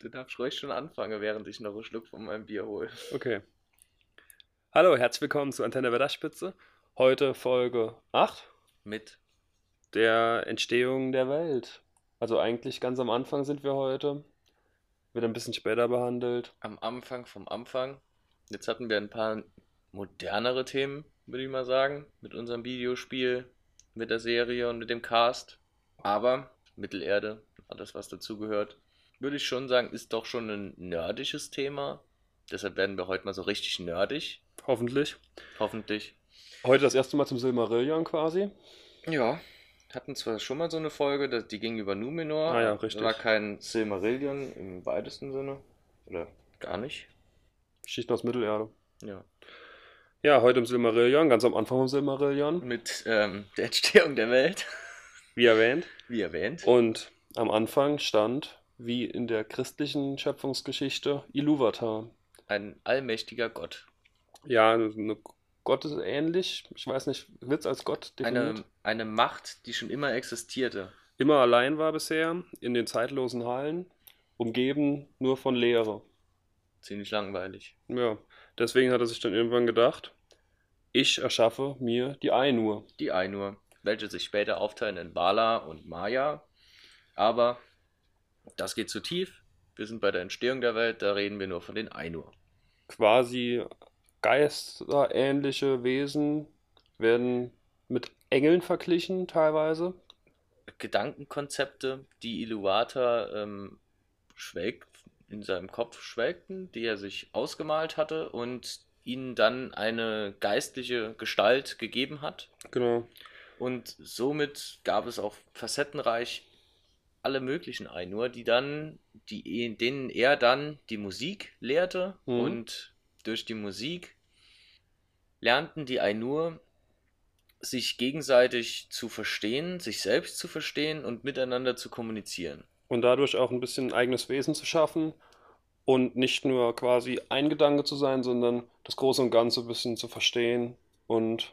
du darfst ruhig schon anfangen, während ich noch einen Schluck von meinem Bier hole. Okay. Hallo, herzlich willkommen zu Antenne Wetterspitze. Heute Folge 8 Mit der Entstehung der Welt. Also eigentlich ganz am Anfang sind wir heute. Wird ein bisschen später behandelt. am Anfang vom Anfang. Jetzt hatten wir ein paar modernere Themen, würde ich mal sagen, mit unserem Videospiel, mit der Serie und mit dem Cast. Aber Mittelerde, alles was dazugehört, würde ich schon sagen, ist doch schon ein nerdisches Thema. Deshalb werden wir heute mal so richtig nerdig, Hoffentlich. hoffentlich. Heute das erste Mal zum Silmarillion quasi. Ja, hatten zwar schon mal so eine Folge, das- die ging über Numenor. Ah ja, richtig. War kein Silmarillion im weitesten Sinne. Oder gar nicht. Geschichten aus Mittelerde. Ja. Ja, heute im Silmarillion, ganz am Anfang vom Silmarillion, Mit ähm, der Entstehung der Welt, wie erwähnt. wie erwähnt. Und am Anfang stand, wie in der christlichen Schöpfungsgeschichte, Iluvatar. Ein allmächtiger Gott. Ja, eine Gott ist ähnlich. Ich weiß nicht, wird es als Gott definiert? Eine, eine Macht, die schon immer existierte. Immer allein war bisher, in den zeitlosen Hallen, umgeben nur von Leere. Ziemlich langweilig. Ja, deswegen hat er sich dann irgendwann gedacht, ich erschaffe mir die Ainur. Die Ainur, welche sich später aufteilen in Bala und Maya. Aber das geht zu tief. Wir sind bei der Entstehung der Welt, da reden wir nur von den Ainur. Quasi geisterähnliche Wesen werden mit Engeln verglichen teilweise. Gedankenkonzepte, die Iluvatar ähm, schwelgt, in seinem Kopf schwelgten, die er sich ausgemalt hatte und ihnen dann eine geistliche Gestalt gegeben hat. Genau. Und somit gab es auch facettenreich alle möglichen Ainur, die dann, die, denen er dann die Musik lehrte Mhm. und durch die Musik lernten die Ainur sich gegenseitig zu verstehen, sich selbst zu verstehen und miteinander zu kommunizieren. Und dadurch auch ein bisschen ein eigenes Wesen zu schaffen und nicht nur quasi ein Gedanke zu sein, sondern das Große und Ganze ein bisschen zu verstehen und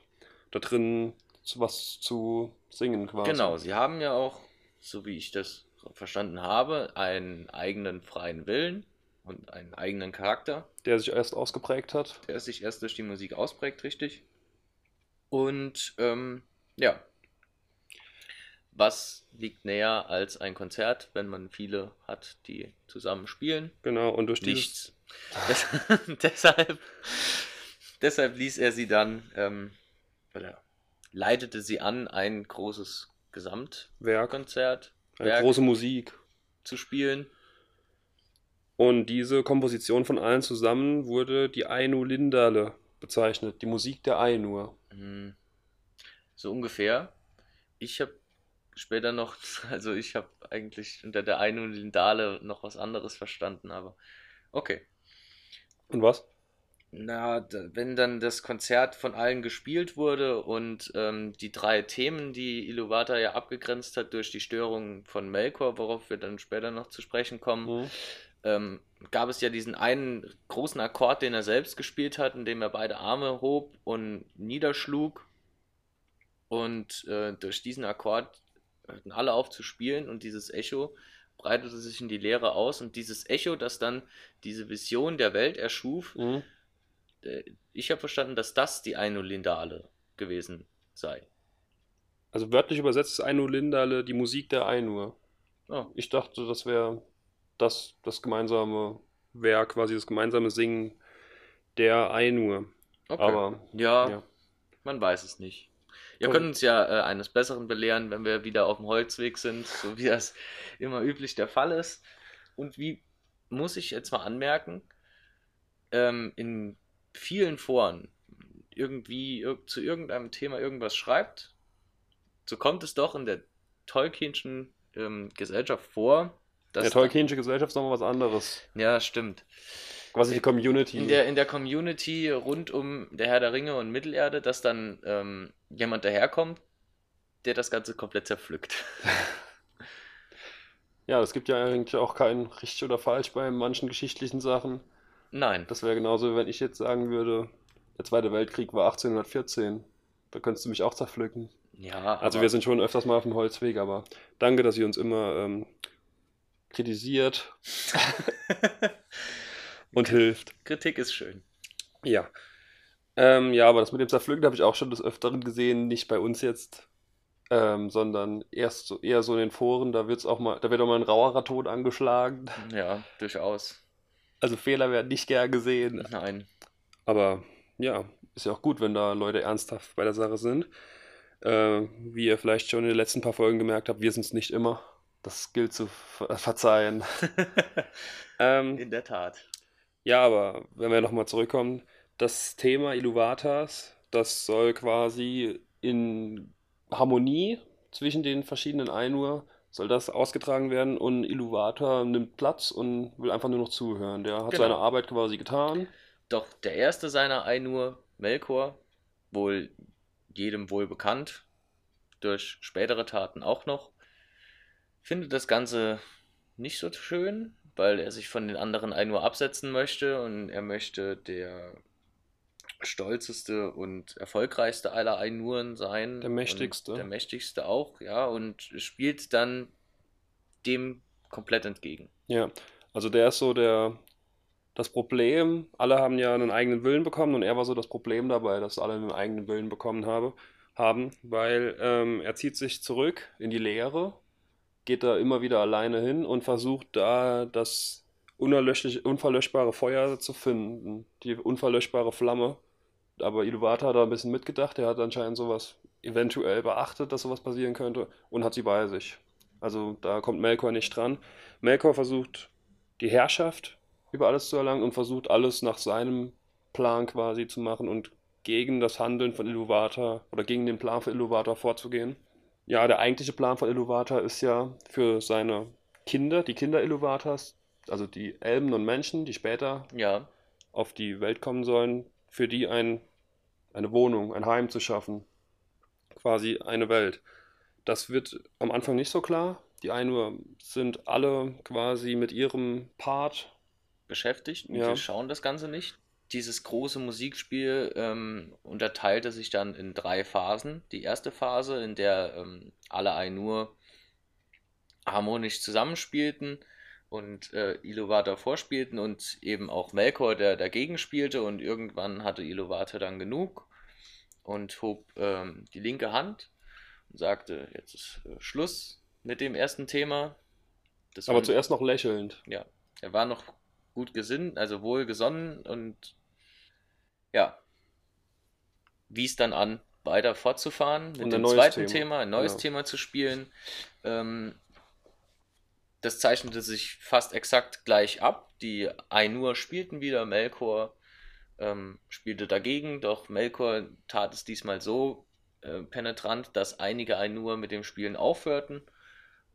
da drin was zu singen quasi. Genau, sie haben ja auch, so wie ich das verstanden habe, einen eigenen freien Willen und einen eigenen Charakter. Der sich erst ausgeprägt hat. der sich erst durch die Musik ausprägt, richtig. Und ähm, ja, was liegt näher als ein Konzert, wenn man viele hat, die zusammen spielen? Genau, und durch Nichts. Des- deshalb, deshalb ließ er sie dann, ähm, oder leitete sie an, ein großes Gesamtkonzert eine Werk große Musik. zu spielen. Und diese Komposition von allen zusammen wurde die Ainu Lindale bezeichnet, die Musik der Ainur. Hm, So ungefähr. Ich habe später noch, also ich habe eigentlich unter der Ainu Lindale noch was anderes verstanden, aber okay. Und was? Na, wenn dann das Konzert von allen gespielt wurde und ähm, die drei Themen, die Iluvatar ja abgegrenzt hat durch die Störung von Melkor, worauf wir dann später noch zu sprechen kommen, Hm? ähm, gab es ja diesen einen großen Akkord, den er selbst gespielt hat, in dem er beide Arme hob und niederschlug. Und äh, durch diesen Akkord hörten alle auf zu spielen und dieses Echo breitete sich in die Leere aus. Und dieses Echo, das dann diese Vision der Welt erschuf, Hm? äh, ich habe verstanden, dass das die Ainolindale gewesen sei. Also wörtlich übersetzt ist Ainu Lindale die Musik der Ainur. Oh, Ich dachte, das wäre das, das gemeinsame Werk, quasi das gemeinsame Singen der Ainur. okay. Aber ja, ja. man weiß es nicht. Ihr könnt uns ja äh, eines Besseren belehren, wenn wir wieder auf dem Holzweg sind, so wie das immer üblich der Fall ist. Und wie muss ich jetzt mal anmerken, ähm, in vielen Foren irgendwie ir zu irgendeinem Thema irgendwas schreibt, so kommt es doch in der Tolkienschen ähm, Gesellschaft vor, dass der Tolkienische Gesellschaft ist nochmal was anderes. ja, stimmt. Quasi die Community. In der, in der Community rund um der Herr der Ringe und Mittelerde, dass dann ähm, jemand daherkommt, der das Ganze komplett zerpflückt. Ja, es gibt ja eigentlich auch kein richtig oder falsch bei manchen geschichtlichen Sachen. Nein. Das wäre genauso, wenn ich jetzt sagen würde, der Zweite Weltkrieg war 1814. Da könntest du mich auch zerpflücken. Ja, Also wir sind schon öfters mal auf dem Holzweg, aber danke, dass ihr uns immer ähm, kritisiert und hilft. Kritik ist schön. Ja. Ähm, ja, aber das mit dem Zerpflücken habe ich auch schon des Öfteren gesehen, nicht bei uns jetzt, ähm, sondern erst so, eher so in den Foren, da wird's auch mal, da wird auch mal ein rauerer Ton angeschlagen. Ja, durchaus. Also Fehler werden nicht gern gesehen. Nein. Aber ja, ist ja auch gut, wenn da Leute ernsthaft bei der Sache sind. Äh, wie ihr vielleicht schon in den letzten paar Folgen gemerkt habt, wir sind es nicht immer. Das gilt zu ver verzeihen. ähm, In der Tat. Ja, aber wenn wir nochmal zurückkommen, das Thema Iluvatas, das soll quasi in Harmonie zwischen den verschiedenen Ainur, soll das ausgetragen werden und Iluvata nimmt Platz und will einfach nur noch zuhören. Der hat Genau. seine Arbeit quasi getan. Doch der erste seiner Ainur, Melkor, wohl jedem wohl bekannt, durch spätere Taten auch noch, findet das Ganze nicht so schön, weil er sich von den anderen Ainur absetzen möchte und er möchte der stolzeste und erfolgreichste aller Ainuren sein. Der mächtigste. Der mächtigste auch, ja, und spielt dann dem komplett entgegen. Ja, also der ist so der, das Problem, alle haben ja einen eigenen Willen bekommen und er war so das Problem dabei, dass alle einen eigenen Willen bekommen habe, haben, weil ähm, er zieht sich zurück in die Leere, geht da immer wieder alleine hin und versucht da das unverlöschbare Feuer zu finden, die unverlöschbare Flamme. Aber Iluvatar hat da ein bisschen mitgedacht, er hat anscheinend sowas eventuell beachtet, dass sowas passieren könnte und hat sie bei sich. Also da kommt Melkor nicht dran. Melkor versucht die Herrschaft über alles zu erlangen und versucht alles nach seinem Plan quasi zu machen und gegen das Handeln von Iluvatar oder gegen den Plan von Iluvatar vorzugehen. Ja, der eigentliche Plan von Iluvatar ist ja für seine Kinder, die Kinder Iluvatars, also die Elben und Menschen, die später Ja, auf die Welt kommen sollen, für die ein, eine Wohnung, ein Heim zu schaffen. Quasi eine Welt. Das wird am Anfang nicht so klar. Die Ainur sind alle quasi mit ihrem Part. beschäftigt und Ja. wir schauen das Ganze nicht. Dieses große Musikspiel ähm, unterteilte sich dann in drei Phasen. Die erste Phase, in der ähm, alle Ainur harmonisch zusammenspielten und äh, Iluvatar vorspielten und eben auch Melkor, der dagegen spielte und irgendwann hatte Iluvatar dann genug und hob ähm, die linke Hand und sagte, jetzt ist äh, Schluss mit dem ersten Thema. Das Aber zuerst noch lächelnd. ja, er war noch gut gesinnt, also wohlgesonnen und ja, wies dann an, weiter fortzufahren mit dem zweiten Thema. Thema, ein neues Genau. Thema zu spielen. Ähm, das zeichnete sich fast exakt gleich ab. Die Ainur spielten wieder, Melkor ähm, spielte dagegen, doch Melkor tat es diesmal so äh, penetrant, dass einige Ainur mit dem Spielen aufhörten.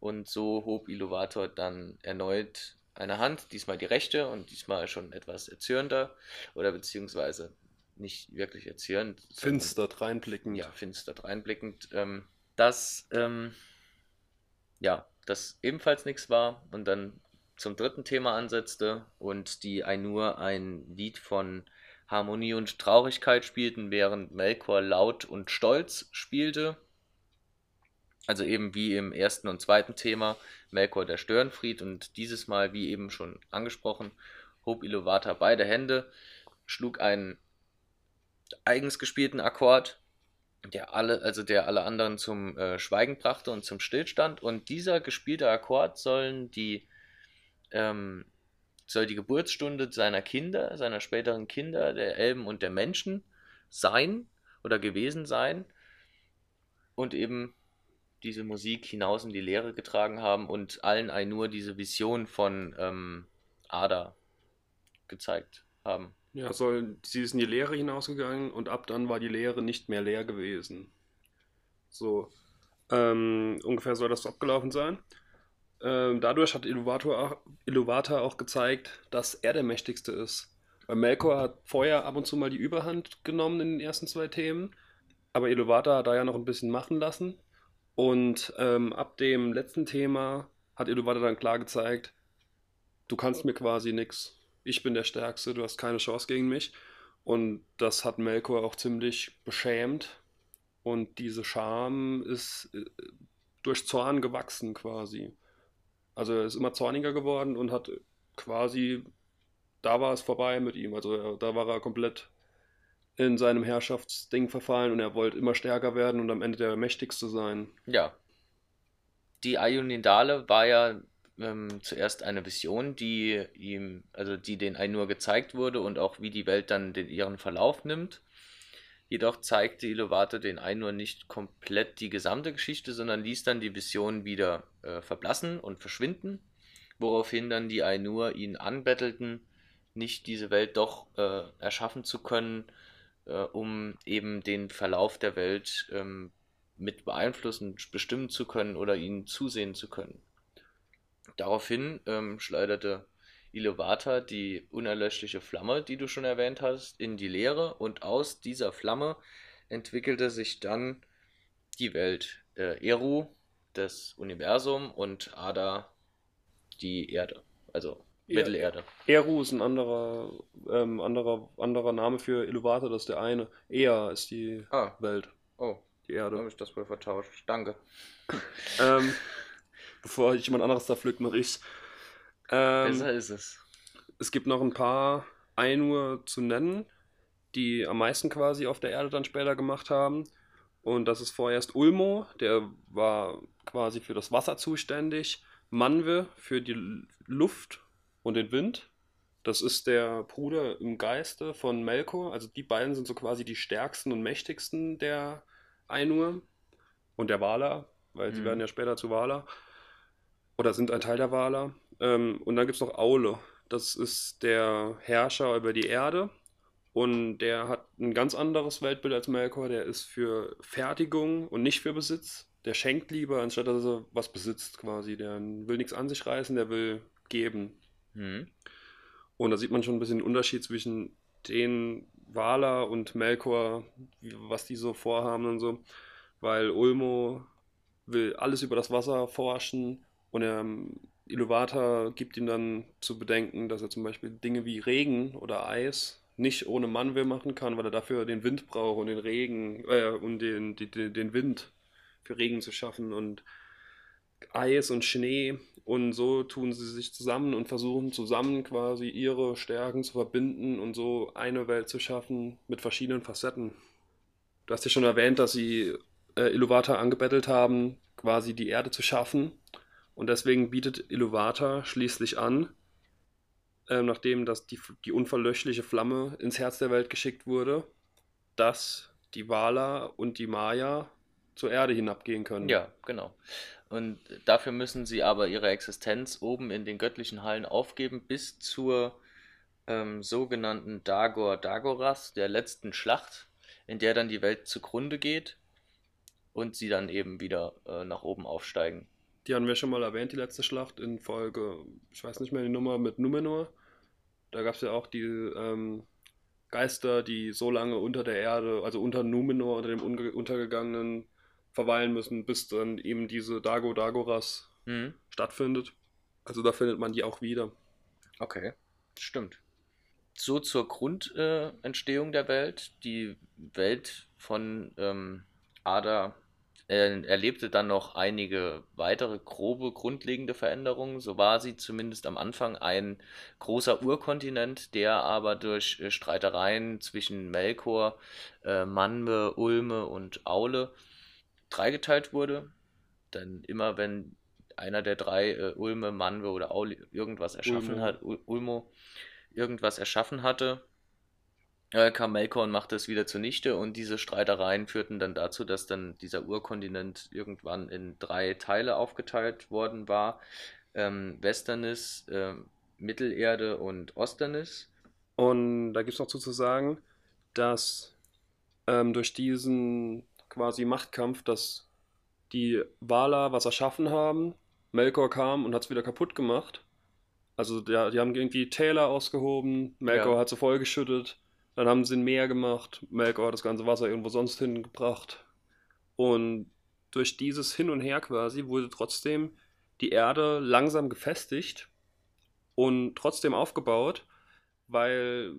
Und so hob Iluvatar dann erneut eine Hand, diesmal die rechte und diesmal schon etwas erzürnter oder beziehungsweise nicht wirklich erzürnt. sondern- Finster reinblickend. ja, finster reinblickend, ähm, dass ähm, ja, das ebenfalls nichts war und dann zum dritten Thema ansetzte und die Ainur ein Lied von Harmonie und Traurigkeit spielten, während Melkor laut und stolz spielte. Also eben wie im ersten und zweiten Thema Melkor der Störenfried und dieses Mal, wie eben schon angesprochen, hob Iluvatar beide Hände, schlug einen eigens gespielten Akkord, der alle, also der alle anderen zum äh, Schweigen brachte und zum Stillstand. Und dieser gespielte Akkord sollen die, ähm, soll die Geburtsstunde seiner Kinder, seiner späteren Kinder, der Elben und der Menschen sein oder gewesen sein und eben diese Musik hinaus in die Leere getragen haben und allen Ainur diese Vision von ähm, Ada gezeigt haben. Ja, soll, sie ist in die Leere hinausgegangen und ab dann war die Leere nicht mehr leer gewesen. So, ähm, ungefähr soll das abgelaufen sein. Ähm, dadurch hat Iluvatar auch, gezeigt, dass er der Mächtigste ist. Weil Melkor hat vorher ab und zu mal die Überhand genommen in den ersten zwei Themen, aber Iluvatar hat da ja noch ein bisschen machen lassen. Und ähm, ab dem letzten Thema hat Iluvatar dann klar gezeigt, du kannst mir quasi nichts. Ich bin der Stärkste, du hast keine Chance gegen mich. Und das hat Melkor auch ziemlich beschämt. Und diese Scham ist äh, durch Zorn gewachsen quasi. Also er ist immer zorniger geworden und hat quasi, da war es vorbei mit ihm. Also da war er komplett in seinem Herrschaftsding verfallen und er wollte immer stärker werden und am Ende der mächtigste sein. Ja. Die Ayunindale war ja ähm, zuerst eine Vision, die ihm, also die den Ainur gezeigt wurde und auch wie die Welt dann den, ihren Verlauf nimmt. Jedoch zeigte Ilovate den Ainur nicht komplett die gesamte Geschichte, sondern ließ dann die Vision wieder äh, verblassen und verschwinden, woraufhin dann die Ainur ihn anbettelten, nicht diese Welt doch äh, erschaffen zu können, äh, um eben den Verlauf der Welt ähm, mit beeinflussen, bestimmen zu können oder ihnen zusehen zu können. Daraufhin ähm, schleuderte Ilovata die unerlöschliche Flamme, die du schon erwähnt hast, in die Leere und aus dieser Flamme entwickelte sich dann die Welt. Äh, Eru, das Universum und Ada, die Erde. Also Mittelerde. Eru ist ein anderer, ähm, anderer, anderer Name für Iluvatar, das ist der eine. Ea ist die Ah. Welt, Oh, die da Erde. habe ich das wohl vertauscht. Danke. ähm, bevor ich jemand anderes da pflückt, mache ich's. Ähm, Besser ist es. es gibt noch ein paar Ainur zu nennen, die am meisten quasi auf der Erde dann später gemacht haben. Und das ist vorerst Ulmo, der war quasi für das Wasser zuständig. Manwe für die Luft und den Wind. Das ist der Bruder im Geiste von Melkor. Also die beiden sind so quasi die stärksten und mächtigsten der Ainur und der Wala, weil sie Mhm. werden ja später zu Wala. Oder sind ein Teil der Wala. Ähm, und dann gibt es noch Aule. Das ist der Herrscher über die Erde. Und der hat ein ganz anderes Weltbild als Melkor. Der ist für Fertigung und nicht für Besitz. Der schenkt lieber, anstatt dass er was besitzt quasi. Der will nichts an sich reißen, der will geben. Hm. Und da sieht man schon ein bisschen den Unterschied zwischen den Wala und Melkor, was die so vorhaben und so. Weil Ulmo will alles über das Wasser forschen und er, Iluvatar gibt ihm dann zu bedenken, dass er zum Beispiel Dinge wie Regen oder Eis nicht ohne Manwe machen kann, weil er dafür den Wind braucht und den Regen äh, und den, die, den Wind für Regen zu schaffen und Eis und Schnee und so tun sie sich zusammen und versuchen zusammen quasi ihre Stärken zu verbinden und so eine Welt zu schaffen mit verschiedenen Facetten. Du hast ja schon erwähnt, dass sie äh, Iluvatar angebettelt haben, quasi die Erde zu schaffen. Und deswegen bietet Iluvatar schließlich an, ähm, nachdem dass die, die unverlöschliche Flamme ins Herz der Welt geschickt wurde, dass die Wala und die Maya zur Erde hinabgehen können. Ja, genau. Und dafür müssen sie aber ihre Existenz oben in den göttlichen Hallen aufgeben, bis zur ähm, sogenannten Dagor Dagoras, der letzten Schlacht, in der dann die Welt zugrunde geht und sie dann eben wieder äh, nach oben aufsteigen. Die hatten wir schon mal erwähnt, die letzte Schlacht in Folge, ich weiß nicht mehr die Nummer mit Numenor. Da gab es ja auch die ähm, Geister, die so lange unter der Erde, also unter Numenor, unter dem Untergegangenen, verweilen müssen, bis dann eben diese Dago Dagoras Mhm. stattfindet. Also da findet man die auch wieder. Okay, stimmt. So zur Grundentstehung äh, der Welt. Die Welt von ähm, Ada äh, erlebte dann noch einige weitere grobe, grundlegende Veränderungen. So war sie zumindest am Anfang ein großer Urkontinent, der aber durch äh, Streitereien zwischen Melkor, äh, Manwe, Ulme und Aule dreigeteilt wurde. Denn immer wenn einer der drei, äh, Ulme, Manwe oder Aule, irgendwas erschaffen Ulmo. hat, Ul- Ulmo, irgendwas erschaffen hatte, äh, kam Melkor und machte es wieder zunichte und diese Streitereien führten dann dazu, dass dann dieser Urkontinent irgendwann in drei Teile aufgeteilt worden war. Ähm, Westernis, ähm, Mittelerde und Osternis. Und da gibt es noch zu zu sagen, dass ähm, durch diesen quasi Machtkampf, dass die Wala was erschaffen haben, Melkor kam und hat es wieder kaputt gemacht. Also der, die haben irgendwie Täler ausgehoben, Melkor Ja. hat sie vollgeschüttet, dann haben sie ein Meer gemacht, Melkor hat das ganze Wasser irgendwo sonst hingebracht. Und durch dieses Hin und Her quasi wurde trotzdem die Erde langsam gefestigt und trotzdem aufgebaut, weil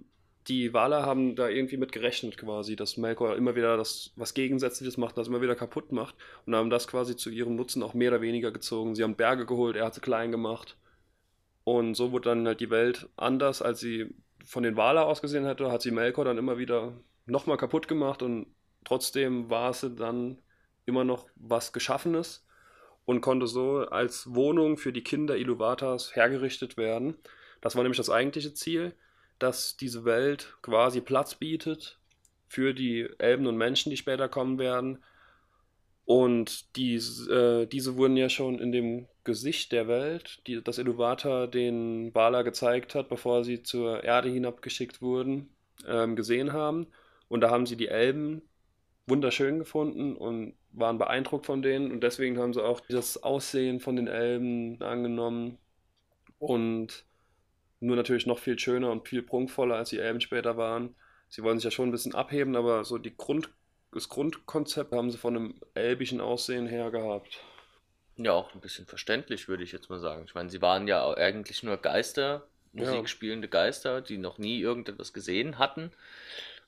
die Wale haben da irgendwie mit gerechnet quasi, dass Melkor immer wieder das was Gegensätzliches macht, das immer wieder kaputt macht und haben das quasi zu ihrem Nutzen auch mehr oder weniger gezogen. Sie haben Berge geholt, er hat sie klein gemacht und so wurde dann halt die Welt anders, als sie von den Wale ausgesehen hätte, hat sie Melkor dann immer wieder nochmal kaputt gemacht und trotzdem war sie dann immer noch was Geschaffenes und konnte so als Wohnung für die Kinder Iluvatars hergerichtet werden. Das war nämlich das eigentliche Ziel dass diese Welt quasi Platz bietet für die Elben und Menschen, die später kommen werden. Und die, äh, diese wurden ja schon in dem Gesicht der Welt, die, das Eluvata den Bala gezeigt hat, bevor sie zur Erde hinabgeschickt wurden, ähm, gesehen haben. Und da haben sie die Elben wunderschön gefunden und waren beeindruckt von denen. Und deswegen haben sie auch das Aussehen von den Elben angenommen. Und nur natürlich noch viel schöner und viel prunkvoller, als die Elben später waren. Sie wollen sich ja schon ein bisschen abheben, aber so die Grund, das Grundkonzept haben sie von einem elbischen Aussehen her gehabt. Ja, auch ein bisschen verständlich, würde ich jetzt mal sagen. Ich meine, sie waren ja eigentlich nur Geister, musikspielende Geister, die noch nie irgendetwas gesehen hatten,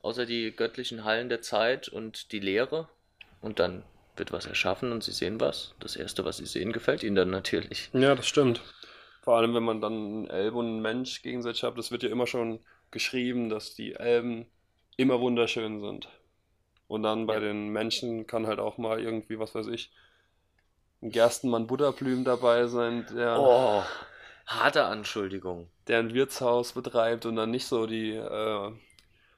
außer die göttlichen Hallen der Zeit und die Lehre. Und dann wird was erschaffen und sie sehen was. Das Erste, was sie sehen, gefällt ihnen dann natürlich. Ja, das stimmt. Vor allem, wenn man dann einen Elb und einen Mensch gegenseitig hat, das wird ja immer schon geschrieben, dass die Elben immer wunderschön sind. Und dann bei ja. den Menschen kann halt auch mal irgendwie, was weiß ich, ein Gerstenmann Butterblüm dabei sein, der. Oh, harte Anschuldigung. Der ein Wirtshaus betreibt und dann nicht so die, äh,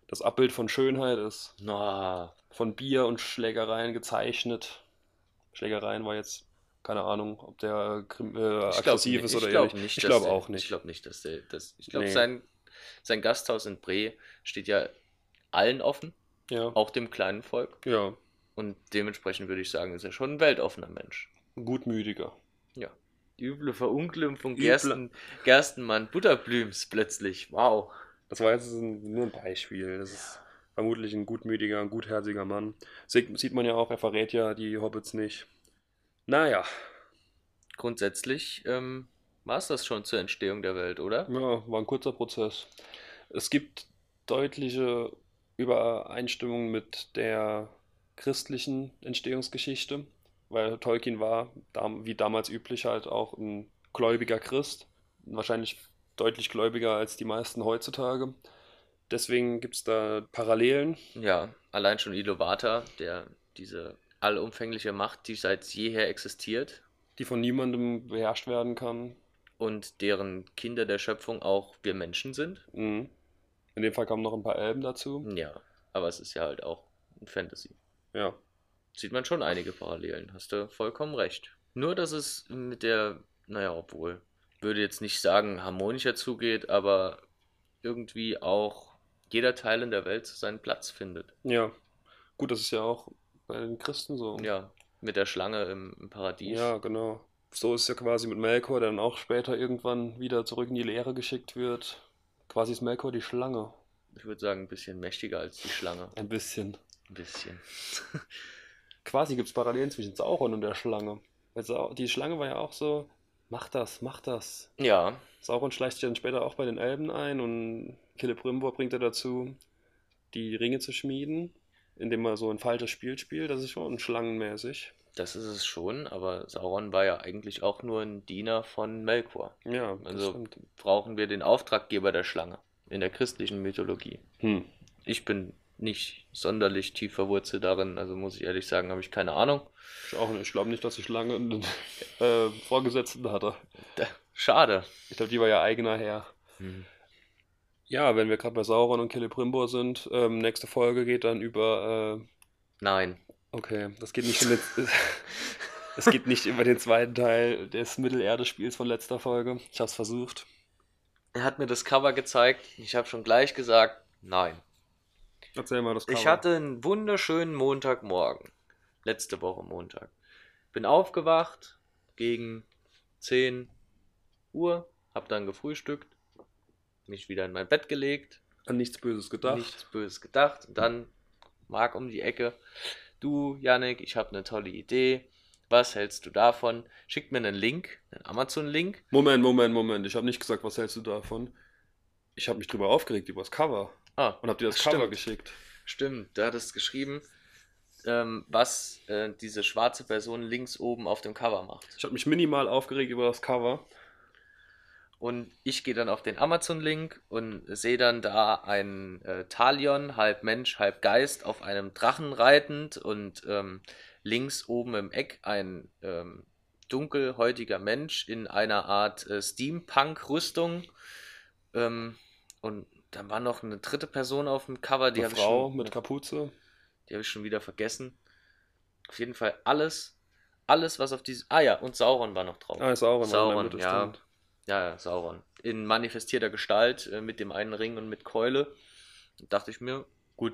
das Abbild von Schönheit ist. Oh. Von Bier und Schlägereien gezeichnet. Schlägereien war jetzt keine Ahnung, ob der äh, aggressiv ist oder ich Nicht, ich glaube auch nicht. Ich glaube nicht, dass der. Das, ich glaube, nee. sein, sein Gasthaus in Bre steht ja allen offen. Ja. Auch dem kleinen Volk. Ja. Und dementsprechend würde ich sagen, ist er schon ein weltoffener Mensch. Gutmütiger. Ja. Die üble Verunglimpfung Gersten, Gerstenmann Butterblüms plötzlich. Wow. Das war jetzt ein, nur ein Beispiel. Das ist vermutlich ein gutmütiger, ein gutherziger Mann. Sieht man ja auch, er verrät ja die Hobbits nicht. Naja. Grundsätzlich ähm, war es das schon zur Entstehung der Welt, oder? Ja, war ein kurzer Prozess. Es gibt deutliche Übereinstimmungen mit der christlichen Entstehungsgeschichte, weil Tolkien war, wie damals üblich, halt auch ein gläubiger Christ. Wahrscheinlich deutlich gläubiger als die meisten heutzutage. Deswegen gibt es da Parallelen. Ja, allein schon Ilovata, der diese allumfängliche Macht, die seit jeher existiert. Die von niemandem beherrscht werden kann. Und deren Kinder der Schöpfung auch wir Menschen sind. Mhm. In dem Fall kommen noch ein paar Elben dazu. Ja, aber es ist ja halt auch ein Fantasy. Ja. Sieht man schon einige Parallelen, hast du vollkommen recht. Nur, dass es mit der, naja, obwohl, würde jetzt nicht sagen, harmonischer zugeht, aber irgendwie auch jeder Teil in der Welt seinen Platz findet. Ja. Gut, das ist ja auch bei den Christen so. Ja, mit der Schlange im, im Paradies. Ja, genau. So ist es ja quasi mit Melkor, der dann auch später irgendwann wieder zurück in die Leere geschickt wird. Quasi ist Melkor die Schlange. Ich würde sagen, ein bisschen mächtiger als die Schlange. Ein bisschen. Ein bisschen. quasi gibt es Parallelen zwischen Sauron und der Schlange. Also die Schlange war ja auch so, mach das, mach das. Ja. Sauron schleicht sich dann später auch bei den Elben ein und Celebrimbor bringt er dazu, die Ringe zu schmieden indem man so ein falsches Spiel spielt. Das ist schon schlangenmäßig. Das ist es schon, aber Sauron war ja eigentlich auch nur ein Diener von Melkor. Ja, also stimmt. brauchen wir den Auftraggeber der Schlange in der christlichen Mythologie. Hm. Ich bin nicht sonderlich tief verwurzelt darin, also muss ich ehrlich sagen, habe ich keine Ahnung. Ich auch nicht. Ich glaube nicht, dass ich lange einen äh, Vorgesetzten hatte. Schade. Ich glaube, die war ja eigener Herr. Hm. Ja, wenn wir gerade bei Sauron und Celebrimbor sind, ähm, nächste Folge geht dann über. Äh, Nein. Okay, das geht nicht den, es geht nicht über den zweiten Teil des Mittelerde-Spiels von letzter Folge. Ich habe es versucht. Er hat mir das Cover gezeigt. Ich habe schon gleich gesagt, nein. Erzähl mal das Cover. Ich hatte einen wunderschönen Montagmorgen. Letzte Woche Montag. Bin aufgewacht gegen 10 Uhr, hab dann gefrühstückt mich wieder in mein Bett gelegt. An nichts Böses gedacht. Nichts Böses gedacht. Und dann Marc um die Ecke. Du, Yannick, ich habe eine tolle Idee. Was hältst du davon? Schickt mir einen Link, einen Amazon-Link. Moment, Moment, Moment. Ich habe nicht gesagt, was hältst du davon. Ich habe mich drüber aufgeregt, über das Cover. Ah, und habe dir das Stimmt. Cover geschickt. stimmt. Da hattest du geschrieben, ähm, was äh, diese schwarze Person links oben auf dem Cover macht. Ich habe mich minimal aufgeregt über das Cover. Und ich gehe dann auf den Amazon-Link und sehe dann da einen äh, Talion, halb Mensch, halb Geist, auf einem Drachen reitend und ähm, links oben im Eck ein ähm, dunkelhäutiger Mensch in einer Art äh, Steampunk-Rüstung. Ähm, und dann war noch eine dritte Person auf dem Cover, die Eine habe Frau schon- mit Kapuze. die hab ich schon wieder vergessen. Auf jeden Fall alles, alles, was auf dieses. Ah ja, und Sauron war noch drauf. Ah, Sauron, Mitte, ja. stimmt. Ja, ja, Sauron. In manifestierter Gestalt äh, mit dem einen Ring und mit Keule. Da dachte ich mir, gut.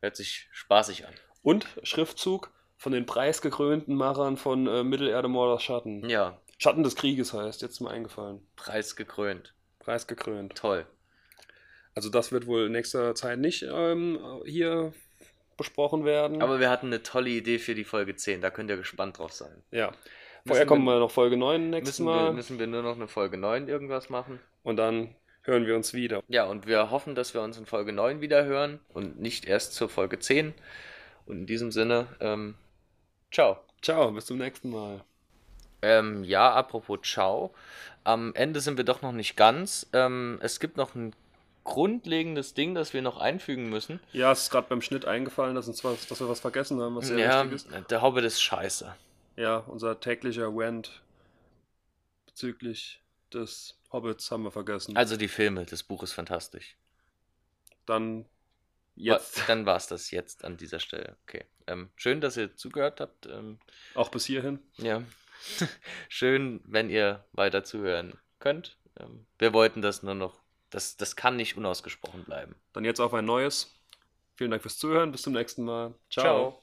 Hört sich spaßig an. Und Schriftzug von den preisgekrönten Machern von äh, Mittelerde Mordor Schatten. Ja, Schatten des Krieges heißt, jetzt ist mir eingefallen. preisgekrönt. Preisgekrönt. Toll. Also das wird wohl in nächster Zeit nicht ähm, hier besprochen werden. Aber wir hatten eine tolle Idee für die Folge 10. Da könnt ihr gespannt drauf sein. ja. Vorher kommen wir- wir noch Folge 9 nächstes Müssen Mal. wir, müssen wir nur noch eine Folge 9 irgendwas machen? Und dann hören wir uns wieder. Ja, und wir hoffen, dass wir uns in Folge 9 wieder hören und nicht erst zur Folge 10. Und in diesem Sinne, ähm, ciao. Ciao, bis zum nächsten Mal. Ähm, ja, apropos Ciao. Am Ende sind wir doch noch nicht ganz. Ähm, es gibt noch ein grundlegendes Ding, das wir noch einfügen müssen. Ja, es ist gerade beim Schnitt eingefallen, dass, uns was, dass wir was vergessen haben, was sehr ja, wichtig ist. der Hobbit ist scheiße. Ja, unser täglicher Rant bezüglich des Hobbits haben wir vergessen. Also die Filme, das Buch ist fantastisch. dann jetzt Wa- Dann war es das jetzt an dieser Stelle. Okay. Ähm, schön, dass ihr zugehört habt. Ähm, auch bis hierhin. ja. schön, wenn ihr weiter zuhören könnt. Ähm, wir wollten das nur noch. Das, das kann nicht unausgesprochen bleiben. Dann jetzt auf ein neues. Vielen Dank fürs Zuhören. Bis zum nächsten Mal. Ciao.